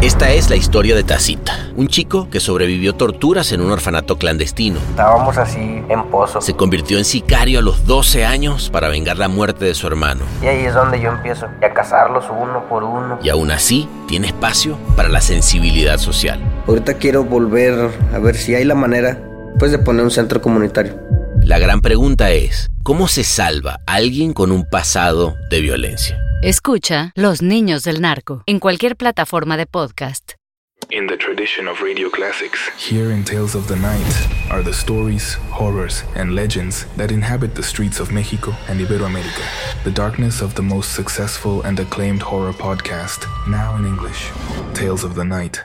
Esta es la historia de Tacita, un chico que sobrevivió torturas en un orfanato clandestino. Estábamos así en pozo. Se convirtió en sicario a los 12 años para vengar la muerte de su hermano. Y ahí es donde yo empiezo a cazarlos uno por uno. Y aún así, tiene espacio para la sensibilidad social. Ahorita quiero volver a ver si hay la manera, pues, de poner un centro comunitario. La gran pregunta es, ¿cómo se salva a alguien con un pasado de violencia? Escucha Los Niños del Narco en cualquier plataforma de podcast. In the tradition of radio classics, here in Tales of the Night are the stories, horrors, and legends that inhabit the streets of Mexico and Iberoamerica. The darkness of the most successful and acclaimed horror podcast, now in English. Tales of the Night.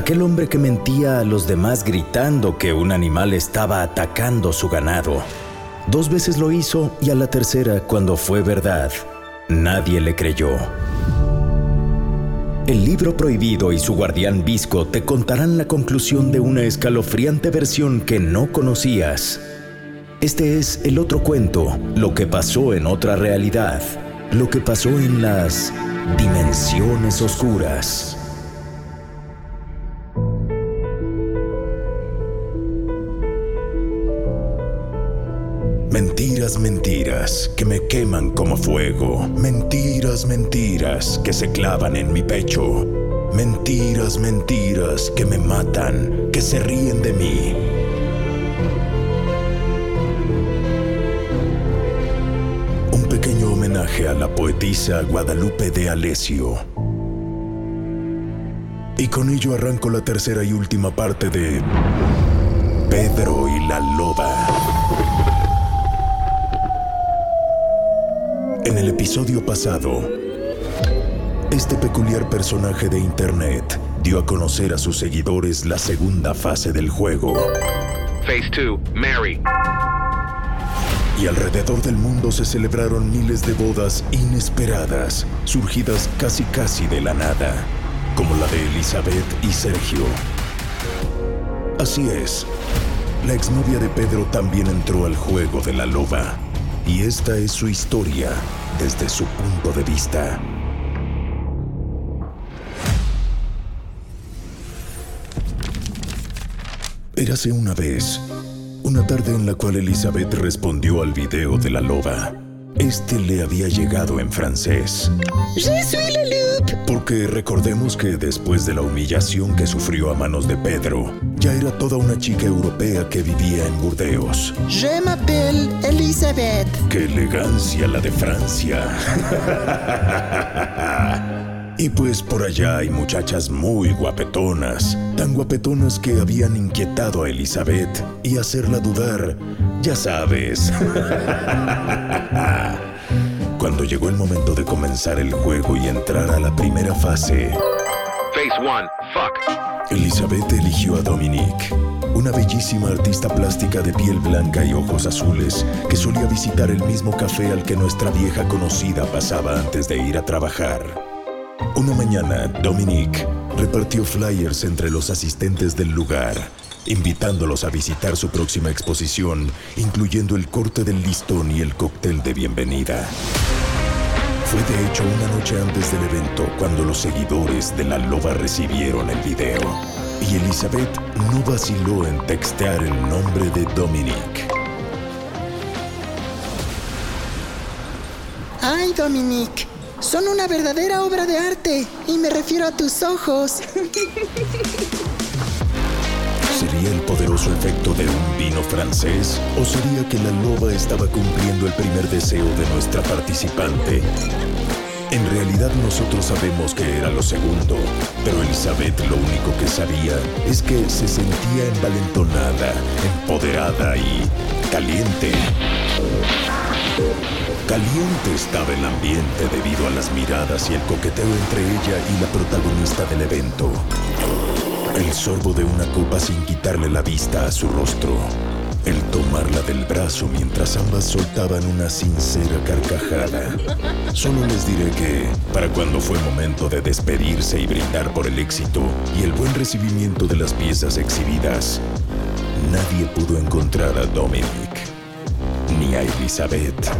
Aquel hombre que mentía a los demás gritando que un animal estaba atacando su ganado. Dos veces lo hizo y a la tercera, cuando fue verdad, nadie le creyó. El libro prohibido y su guardián Visco te contarán la conclusión de una escalofriante versión que no conocías. Este es el otro cuento, lo que pasó en otra realidad, lo que pasó en las dimensiones oscuras. Mentiras, mentiras, que me queman como fuego. Mentiras, mentiras, que se clavan en mi pecho. Mentiras, mentiras, que me matan, que se ríen de mí. Un pequeño homenaje a la poetisa Guadalupe de Alessio. Y con ello arranco la tercera y última parte de Pedro y la Loba. En el episodio pasado, este peculiar personaje de Internet dio a conocer a sus seguidores la segunda fase del juego. Phase 2, Mary. Y alrededor del mundo se celebraron miles de bodas inesperadas, surgidas casi casi de la nada, como la de Elizabeth y Sergio. Así es, la exnovia de Pedro también entró al juego de la loba. Y esta es su historia desde su punto de vista. Érase una vez, una tarde en la cual Elizabeth respondió al video de la loba. Este le había llegado en francés. Je suis recordemos que después de la humillación que sufrió a manos de Pedro, ya era toda una chica europea que vivía en Burdeos. Je m'appelle Elisabeth. ¡Qué elegancia la de Francia! y pues por allá hay muchachas muy guapetonas, tan guapetonas que habían inquietado a Elizabeth y hacerla dudar, ya sabes. Cuando llegó el momento de comenzar el juego y entrar a la primera fase, Phase 1, fuck. Elizabeth eligió a Dominique, una bellísima artista plástica de piel blanca y ojos azules que solía visitar el mismo café al que nuestra vieja conocida pasaba antes de ir a trabajar. Una mañana, Dominique repartió flyers entre los asistentes del lugar, invitándolos a visitar su próxima exposición, incluyendo el corte del listón y el cóctel de bienvenida. Fue de hecho una noche antes del evento cuando los seguidores de la loba recibieron el video. Y Elizabeth no vaciló en textear el nombre de Dominique. Ay, Dominique. Son una verdadera obra de arte. Y me refiero a tus ojos. ¿Sería el poderoso efecto de un vino francés? ¿O sería que la loba estaba cumpliendo el primer deseo de nuestra participante? En realidad nosotros sabemos que era lo segundo, pero Elizabeth lo único que sabía es que se sentía envalentonada, empoderada y caliente. Caliente estaba el ambiente debido a las miradas y el coqueteo entre ella y la protagonista del evento. El sorbo de una copa sin quitarle la vista a su rostro. El tomarla del brazo mientras ambas soltaban una sincera carcajada. Solo les diré que, para cuando fue momento de despedirse y brindar por el éxito y el buen recibimiento de las piezas exhibidas, nadie pudo encontrar a Dominic ni a Elizabeth.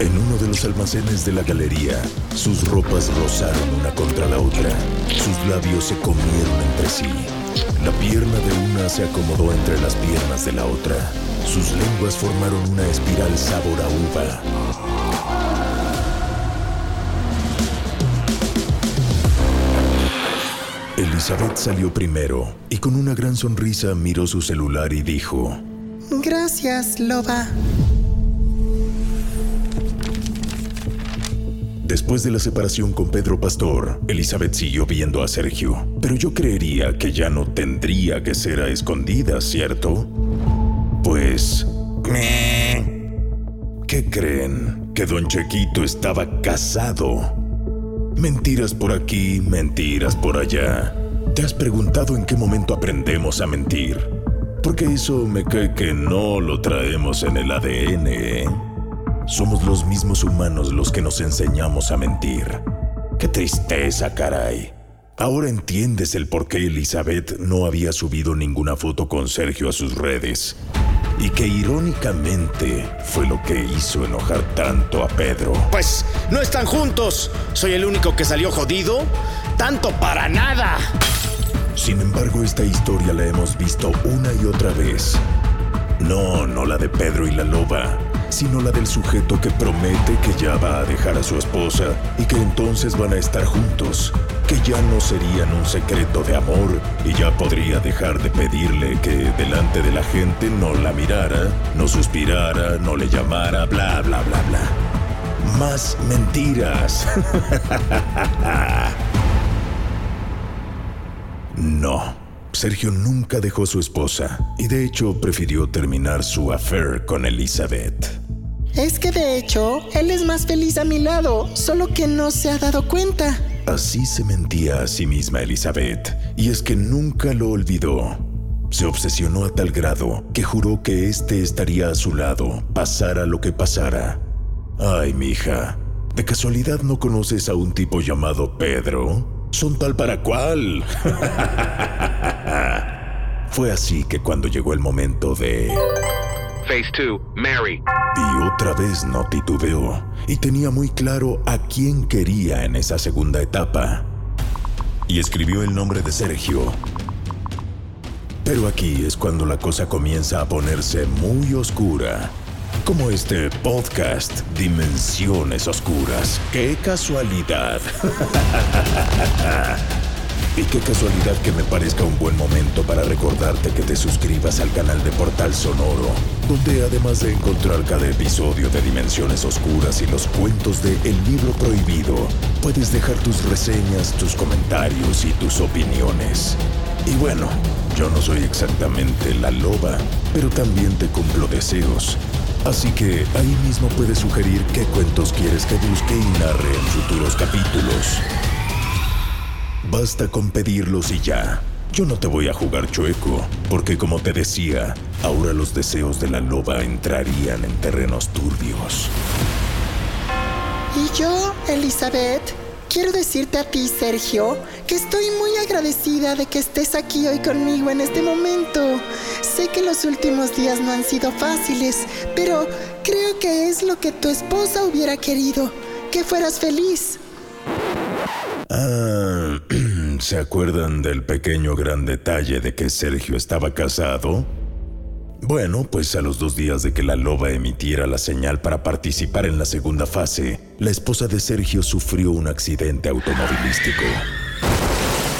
En uno de los almacenes de la galería, sus ropas rozaron una contra la otra, sus labios se comieron entre sí. La pierna de una se acomodó entre las piernas de la otra. Sus lenguas formaron una espiral sabor a uva. Elizabeth salió primero y con una gran sonrisa miró su celular y dijo, Gracias, loba. Después de la separación con Pedro Pastor, Elizabeth siguió viendo a Sergio, pero yo creería que ya no tendría que ser a escondidas, ¿cierto? Pues... ¿Qué creen? Que don Chequito estaba casado. Mentiras por aquí, mentiras por allá. ¿Te has preguntado en qué momento aprendemos a mentir? Porque eso me cae que no lo traemos en el ADN, ¿eh? Somos los mismos humanos los que nos enseñamos a mentir. Qué tristeza, caray. Ahora entiendes el por qué Elizabeth no había subido ninguna foto con Sergio a sus redes. Y que irónicamente fue lo que hizo enojar tanto a Pedro. Pues no están juntos. Soy el único que salió jodido. Tanto para nada. Sin embargo, esta historia la hemos visto una y otra vez. No, no la de Pedro y la loba, sino la del sujeto que promete que ya va a dejar a su esposa y que entonces van a estar juntos, que ya no serían un secreto de amor y ya podría dejar de pedirle que delante de la gente no la mirara, no suspirara, no le llamara, bla, bla, bla, bla. Más mentiras. no. Sergio nunca dejó su esposa y de hecho prefirió terminar su affair con Elizabeth. Es que de hecho, él es más feliz a mi lado, solo que no se ha dado cuenta. Así se mentía a sí misma Elizabeth, y es que nunca lo olvidó. Se obsesionó a tal grado que juró que éste estaría a su lado, pasara lo que pasara. Ay, mija, ¿de casualidad no conoces a un tipo llamado Pedro? Son tal para cual. Fue así que cuando llegó el momento de... Phase 2, Mary. Y otra vez no titubeó y tenía muy claro a quién quería en esa segunda etapa. Y escribió el nombre de Sergio. Pero aquí es cuando la cosa comienza a ponerse muy oscura. Como este podcast Dimensiones Oscuras. ¡Qué casualidad! Y qué casualidad que me parezca un buen momento para recordarte que te suscribas al canal de Portal Sonoro, donde además de encontrar cada episodio de Dimensiones Oscuras y los cuentos de El Libro Prohibido, puedes dejar tus reseñas, tus comentarios y tus opiniones. Y bueno, yo no soy exactamente la loba, pero también te cumplo deseos. Así que ahí mismo puedes sugerir qué cuentos quieres que busque y narre en futuros capítulos. Basta con pedirlos y ya. Yo no te voy a jugar chueco, porque como te decía, ahora los deseos de la loba entrarían en terrenos turbios. Y yo, Elizabeth, quiero decirte a ti, Sergio, que estoy muy agradecida de que estés aquí hoy conmigo en este momento. Sé que los últimos días no han sido fáciles, pero creo que es lo que tu esposa hubiera querido, que fueras feliz. Ah, ¿se acuerdan del pequeño gran detalle de que Sergio estaba casado? Bueno, pues a los dos días de que la loba emitiera la señal para participar en la segunda fase, la esposa de Sergio sufrió un accidente automovilístico.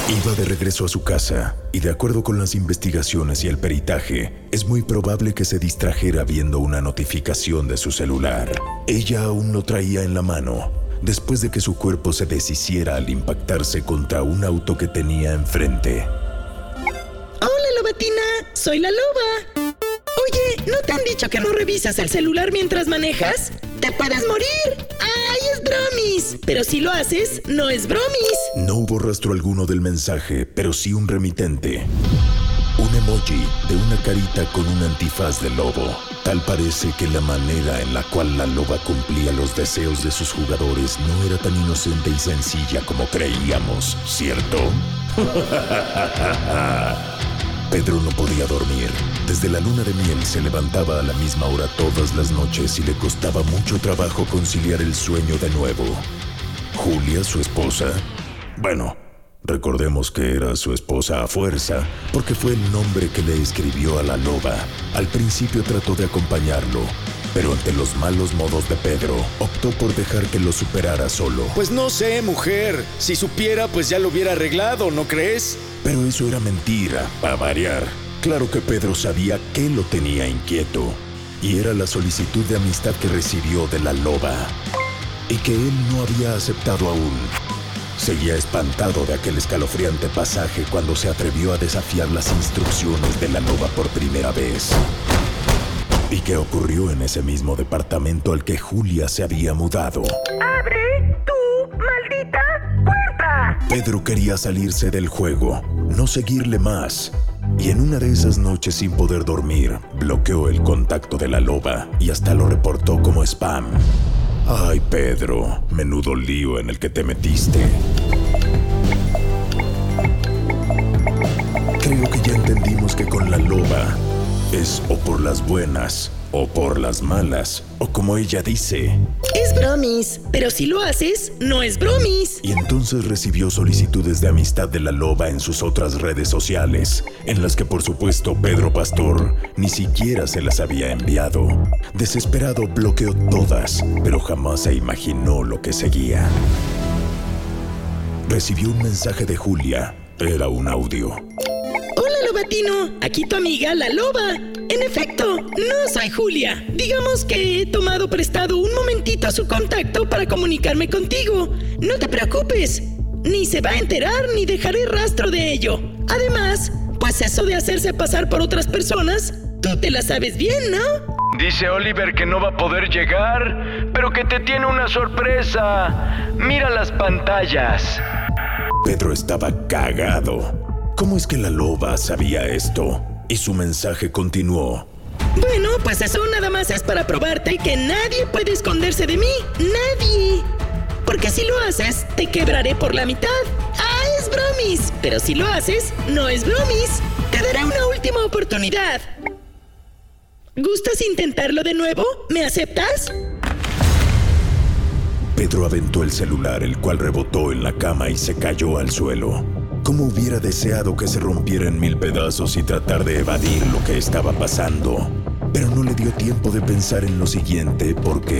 Iba de regreso a su casa y de acuerdo con las investigaciones y el peritaje, es muy probable que se distrajera viendo una notificación de su celular. Ella aún lo traía en la mano, después de que su cuerpo se deshiciera al impactarse contra un auto que tenía enfrente. Hola, lobatina, soy la loba. Oye, ¿no te han dicho que no revisas el celular mientras manejas? ¡Te puedes morir! ¡Ay, es bromis! Pero si lo haces, no es bromis. No hubo rastro alguno del mensaje, pero sí un remitente. Emoji de una carita con un antifaz de lobo. Tal parece que la manera en la cual la loba cumplía los deseos de sus jugadores no era tan inocente y sencilla como creíamos, ¿cierto? Pedro no podía dormir. Desde la luna de miel se levantaba a la misma hora todas las noches y le costaba mucho trabajo conciliar el sueño de nuevo. Julia, su esposa, bueno, Recordemos que era su esposa a fuerza, porque fue el nombre que le escribió a la loba. Al principio trató de acompañarlo, pero ante los malos modos de Pedro, optó por dejar que lo superara solo. Pues no sé, mujer. Si supiera, pues ya lo hubiera arreglado, ¿no crees? Pero eso era mentira, para variar. Claro que Pedro sabía que lo tenía inquieto, y era la solicitud de amistad que recibió de la loba, y que él no había aceptado aún. Seguía espantado de aquel escalofriante pasaje cuando se atrevió a desafiar las instrucciones de la loba por primera vez. ¿Y qué ocurrió en ese mismo departamento al que Julia se había mudado? ¡Abre tu maldita puerta! Pedro quería salirse del juego, no seguirle más. Y en una de esas noches sin poder dormir, bloqueó el contacto de la loba y hasta lo reportó como spam. Ay, Pedro, menudo lío en el que te metiste. Creo que ya entendimos que con la loba es o por las buenas o por las malas, o como ella dice. Es bromis, pero si lo haces, no es bromis. Y entonces recibió solicitudes de amistad de la loba en sus otras redes sociales, en las que por supuesto Pedro Pastor ni siquiera se las había enviado. Desesperado bloqueó todas, pero jamás se imaginó lo que seguía. Recibió un mensaje de Julia. Era un audio. Hola, Lobatino. Aquí tu amiga, la loba. En efecto, no soy Julia. Digamos que he tomado prestado un momentito su contacto para comunicarme contigo. No te preocupes. Ni se va a enterar ni dejaré rastro de ello. Además, pues eso de hacerse pasar por otras personas, tú te la sabes bien, ¿no? Dice Oliver que no va a poder llegar, pero que te tiene una sorpresa. Mira las pantallas. Pedro estaba cagado. ¿Cómo es que la loba sabía esto? Y su mensaje continuó. Bueno, pues eso nada más es para probarte que nadie puede esconderse de mí. Nadie. Porque si lo haces, te quebraré por la mitad. Ah, es bromis. Pero si lo haces, no es bromis. Te daré una última oportunidad. ¿Gustas intentarlo de nuevo? ¿Me aceptas? Pedro aventó el celular, el cual rebotó en la cama y se cayó al suelo. Cómo hubiera deseado que se rompiera en mil pedazos y tratar de evadir lo que estaba pasando. Pero no le dio tiempo de pensar en lo siguiente porque...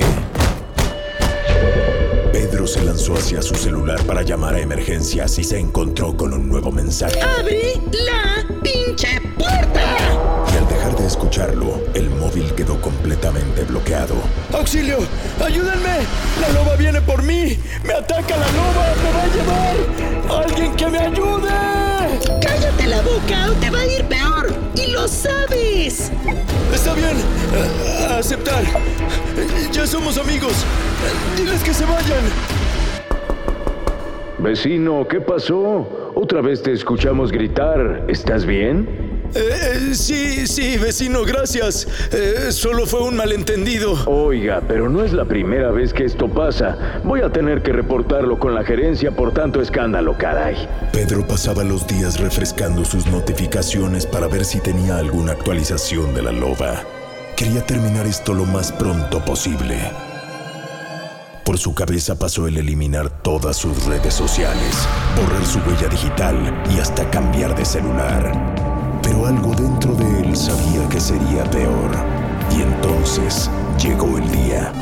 Pedro se lanzó hacia su celular para llamar a emergencias y se encontró con un nuevo mensaje. ¡Abre la escucharlo, el móvil quedó completamente bloqueado. ¡Auxilio! ¡Ayúdenme! ¡La loba viene por mí! ¡Me ataca la loba! ¡Me va a llevar! ¡Alguien que me ayude! ¡Cállate la boca o te va a ir peor! ¡Y lo sabes! Está bien. A aceptar. Ya somos amigos. Diles que se vayan. Vecino, ¿qué pasó? Otra vez te escuchamos gritar. ¿Estás bien? Eh, eh, sí, sí, vecino, gracias. Eh, solo fue un malentendido. Oiga, pero no es la primera vez que esto pasa. Voy a tener que reportarlo con la gerencia por tanto escándalo, caray. Pedro pasaba los días refrescando sus notificaciones para ver si tenía alguna actualización de la loba. Quería terminar esto lo más pronto posible. Por su cabeza pasó el eliminar todas sus redes sociales, borrar su huella digital y hasta cambiar de celular. Pero algo dentro de él sabía que sería peor. Y entonces llegó el día,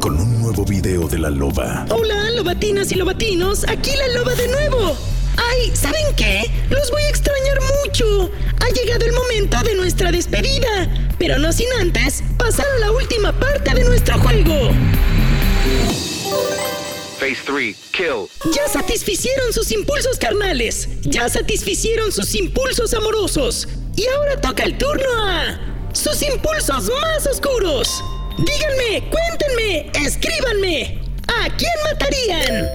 con un nuevo video de la loba. Hola, lobatinas y lobatinos. Aquí la loba de nuevo. Ay, ¿saben qué? Los voy a extrañar mucho. Ha llegado el momento de nuestra despedida. Pero no sin antes pasar a la última parte de nuestro juego. Phase 3, kill. Ya satisficieron sus impulsos carnales. Ya satisficieron sus impulsos amorosos. Y ahora toca el turno a sus impulsos más oscuros. Díganme, cuéntenme, escríbanme. ¿A quién matarían?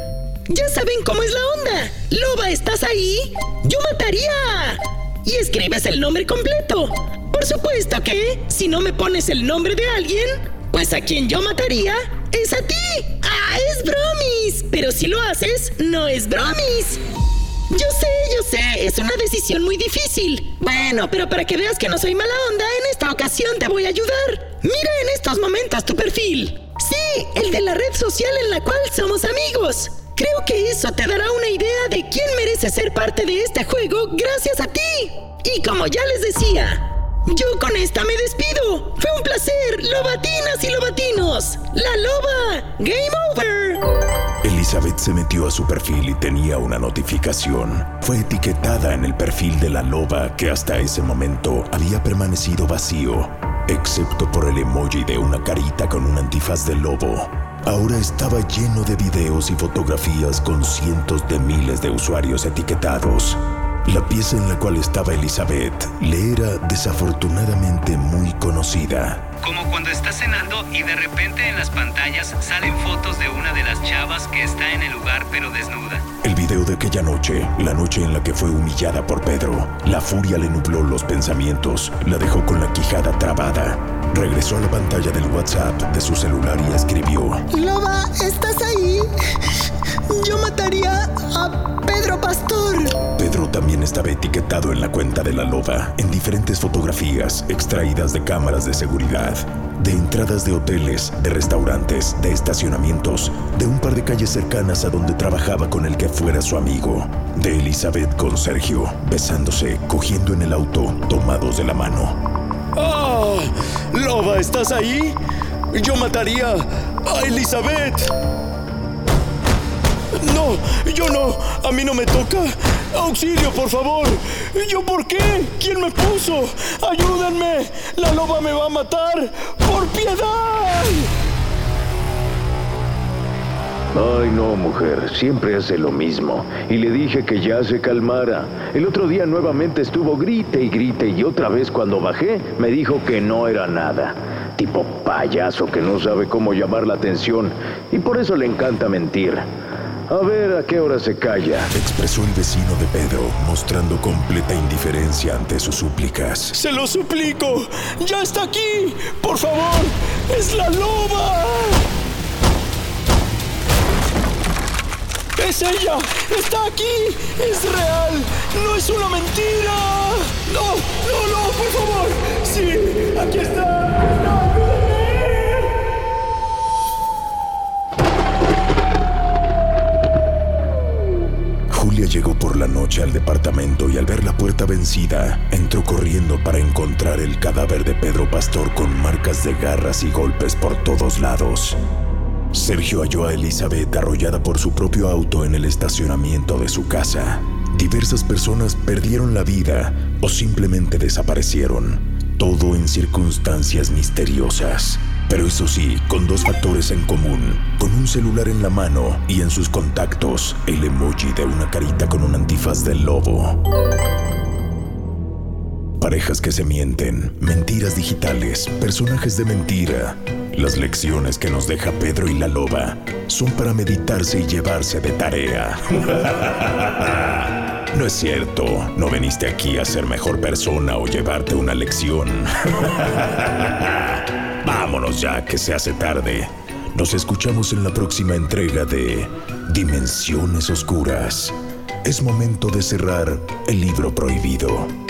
Ya saben cómo es la onda. Loba, ¿estás ahí? Yo mataría. Y escribes el nombre completo. Por supuesto que, si no me pones el nombre de alguien, pues a quien yo mataría es a ti. Ah, es bromis. Pero si lo haces, no es bromis. Yo sé, yo sé, es una decisión muy difícil. Bueno, pero para que veas que no soy mala onda, en esta ocasión te voy a ayudar. Mira en estos momentos tu perfil. Sí, el de la red social en la cual somos amigos. Creo que eso te dará una idea de quién merece ser parte de este juego gracias a ti. Y como ya les decía, yo con esta me despido. Fue un placer, lobatinas y lobatinos. La loba. Game over. Elizabeth se metió a su perfil y tenía una notificación. Fue etiquetada en el perfil de la loba que hasta ese momento había permanecido vacío, excepto por el emoji de una carita con un antifaz de lobo. Ahora estaba lleno de videos y fotografías con cientos de miles de usuarios etiquetados. La pieza en la cual estaba Elizabeth le era desafortunadamente muy conocida. Como cuando estás cenando y de repente en las pantallas salen fotos de una de las chavas que está en el lugar pero desnuda. El video de aquella noche, la noche en la que fue humillada por Pedro, la furia le nubló los pensamientos, la dejó con la quijada trabada. Regresó a la pantalla del WhatsApp de su celular y escribió: Loba, ¿estás ahí? Yo mataría a Pedro Pastor. Pedro también estaba etiquetado en la cuenta de la loba, en diferentes fotografías extraídas de cámaras de seguridad, de entradas de hoteles, de restaurantes, de estacionamientos, de un par de calles cercanas a donde trabajaba con el que fuera su amigo, de Elizabeth con Sergio, besándose, cogiendo en el auto, tomados de la mano. Loba, ¿estás ahí? Yo mataría a Elizabeth. No, yo no. A mí no me toca. Auxilio, por favor. ¿Yo por qué? ¿Quién me puso? Ayúdenme. La loba me va a matar. Por piedad. Ay, no, mujer, siempre hace lo mismo. Y le dije que ya se calmara. El otro día nuevamente estuvo grite y grite y otra vez cuando bajé me dijo que no era nada. Tipo payaso que no sabe cómo llamar la atención y por eso le encanta mentir. A ver a qué hora se calla. Expresó el vecino de Pedro, mostrando completa indiferencia ante sus súplicas. Se lo suplico. Ya está aquí. Por favor. Es la loba. Es ella. Está aquí. Es real. No es una mentira. No, no, no, por favor. Sí, aquí está. está. Julia llegó por la noche al departamento y al ver la puerta vencida, entró corriendo para encontrar el cadáver de Pedro Pastor con marcas de garras y golpes por todos lados. Sergio halló a Elizabeth arrollada por su propio auto en el estacionamiento de su casa. Diversas personas perdieron la vida o simplemente desaparecieron, todo en circunstancias misteriosas. Pero eso sí, con dos factores en común, con un celular en la mano y en sus contactos el emoji de una carita con un antifaz del lobo. Parejas que se mienten, mentiras digitales, personajes de mentira. Las lecciones que nos deja Pedro y la loba son para meditarse y llevarse de tarea. No es cierto, no veniste aquí a ser mejor persona o llevarte una lección. Vámonos ya, que se hace tarde. Nos escuchamos en la próxima entrega de Dimensiones Oscuras. Es momento de cerrar el libro prohibido.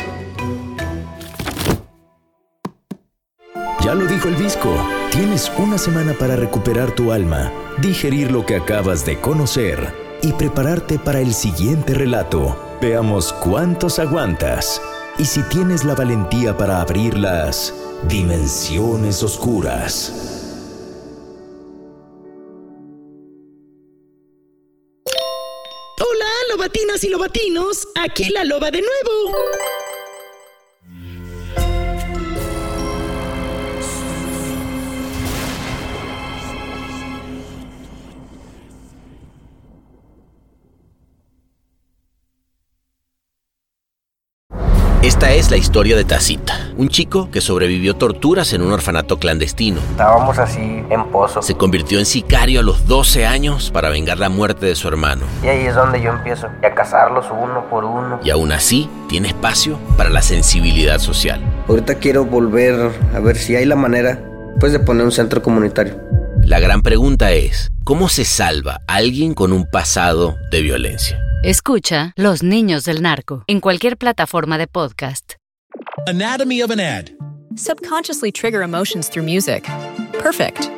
Ya lo dijo el Visco. Tienes una semana para recuperar tu alma, digerir lo que acabas de conocer y prepararte para el siguiente relato. Veamos cuántos aguantas y si tienes la valentía para abrir las dimensiones oscuras. Hola, lobatinas y lobatinos. Aquí la loba de nuevo. Esta es la historia de Tacita, un chico que sobrevivió torturas en un orfanato clandestino. Estábamos así en pozo. Se convirtió en sicario a los 12 años para vengar la muerte de su hermano. Y ahí es donde yo empiezo a cazarlos uno por uno. Y aún así tiene espacio para la sensibilidad social. Ahorita quiero volver a ver si hay la manera pues de poner un centro comunitario. La gran pregunta es, ¿cómo se salva alguien con un pasado de violencia? Escucha Los Niños del Narco en cualquier plataforma de podcast. Anatomy of an ad. Subconsciously trigger emotions through music. Perfect.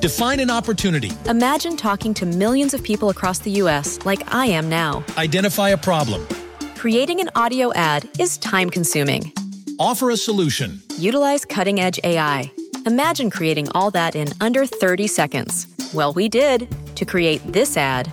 Define an opportunity. Imagine talking to millions of people across the U.S. like I am now. Identify a problem. Creating an audio ad is time consuming. Offer a solution. Utilize cutting edge AI. Imagine creating all that in under 30 seconds. Well, we did to create this ad.